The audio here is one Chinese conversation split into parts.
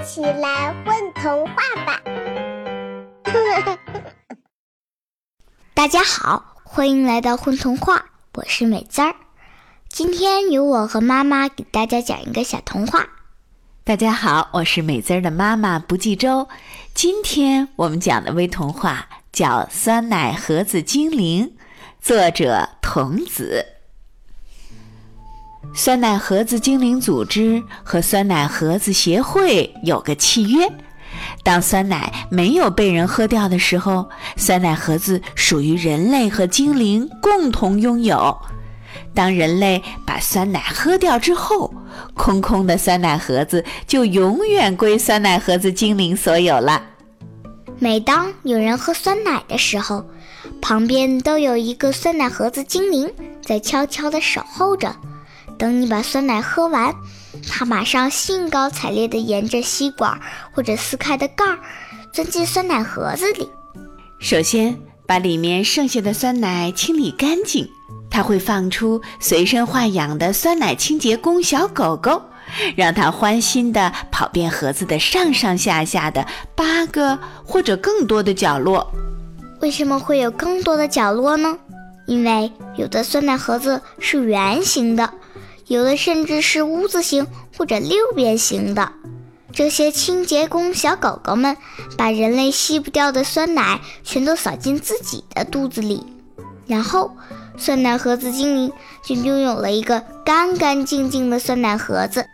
一起来混童话吧！大家好，欢迎来到混童话，我是美滋儿。今天由我和妈妈给大家讲一个小童话。大家好，我是美滋儿的妈妈不计周。今天我们讲的微童话叫《酸奶盒子精灵》，作者童子。酸奶盒子精灵组织和酸奶盒子协会有个契约：当酸奶没有被人喝掉的时候，酸奶盒子属于人类和精灵共同拥有；当人类把酸奶喝掉之后，空空的酸奶盒子就永远归酸奶盒子精灵所有了。每当有人喝酸奶的时候，旁边都有一个酸奶盒子精灵在悄悄地守候着。等你把酸奶喝完，它马上兴高采烈地沿着吸管或者撕开的盖儿钻进酸奶盒子里。首先，把里面剩下的酸奶清理干净。它会放出随身豢养的酸奶清洁工小狗狗，让它欢欣地跑遍盒子的上上下下的八个或者更多的角落。为什么会有更多的角落呢？因为有的酸奶盒子是圆形的。有的甚至是屋子形或者六边形的。这些清洁工小狗狗们把人类吸不掉的酸奶全都扫进自己的肚子里，然后酸奶盒子精灵就拥有了一个干干净净的酸奶盒子。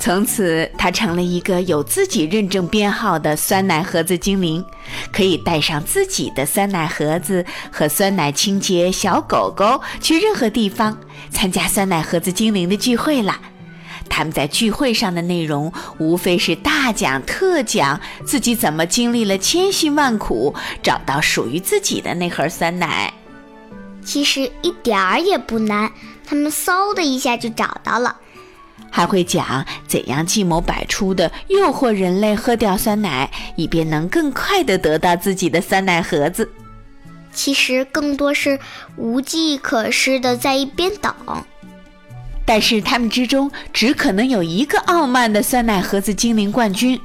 从此，它成了一个有自己认证编号的酸奶盒子精灵，可以带上自己的酸奶盒子和酸奶清洁小狗狗去任何地方参加酸奶盒子精灵的聚会了。他们在聚会上的内容无非是大讲特讲自己怎么经历了千辛万苦找到属于自己的那盒酸奶。其实一点儿也不难，他们嗖的一下就找到了。还会讲怎样计谋百出的诱惑人类喝掉酸奶，以便能更快的得到自己的酸奶盒子。其实更多是无计可施的在一边等。但是他们之中只可能有一个傲慢的酸奶盒子精灵冠军，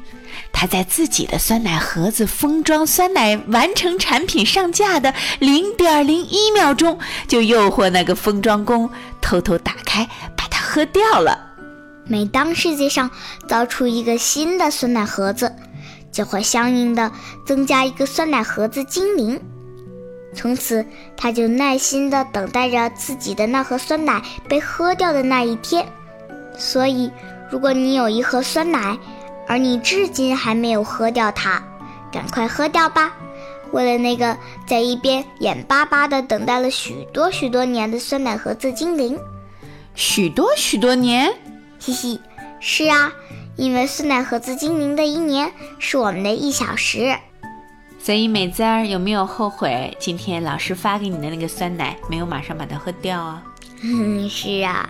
他在自己的酸奶盒子封装酸奶完成产品上架的零点零一秒钟，就诱惑那个封装工偷偷打开，把它喝掉了。每当世界上造出一个新的酸奶盒子，就会相应的增加一个酸奶盒子精灵。从此，他就耐心的等待着自己的那盒酸奶被喝掉的那一天。所以，如果你有一盒酸奶，而你至今还没有喝掉它，赶快喝掉吧！为了那个在一边眼巴巴的等待了许多许多年的酸奶盒子精灵，许多许多年。嘻嘻，是啊，因为酸奶盒子精灵的一年是我们的一小时。所以美滋儿有没有后悔今天老师发给你的那个酸奶没有马上把它喝掉啊？嗯，是啊。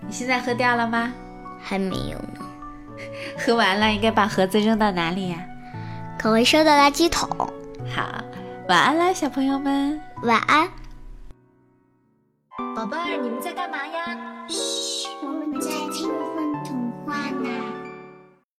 你现在喝掉了吗？还没有呢。喝完了应该把盒子扔到哪里呀？可回收的垃圾桶。好，晚安啦，小朋友们。晚安。宝贝儿，你们在干嘛呀？我们在听风童话呢。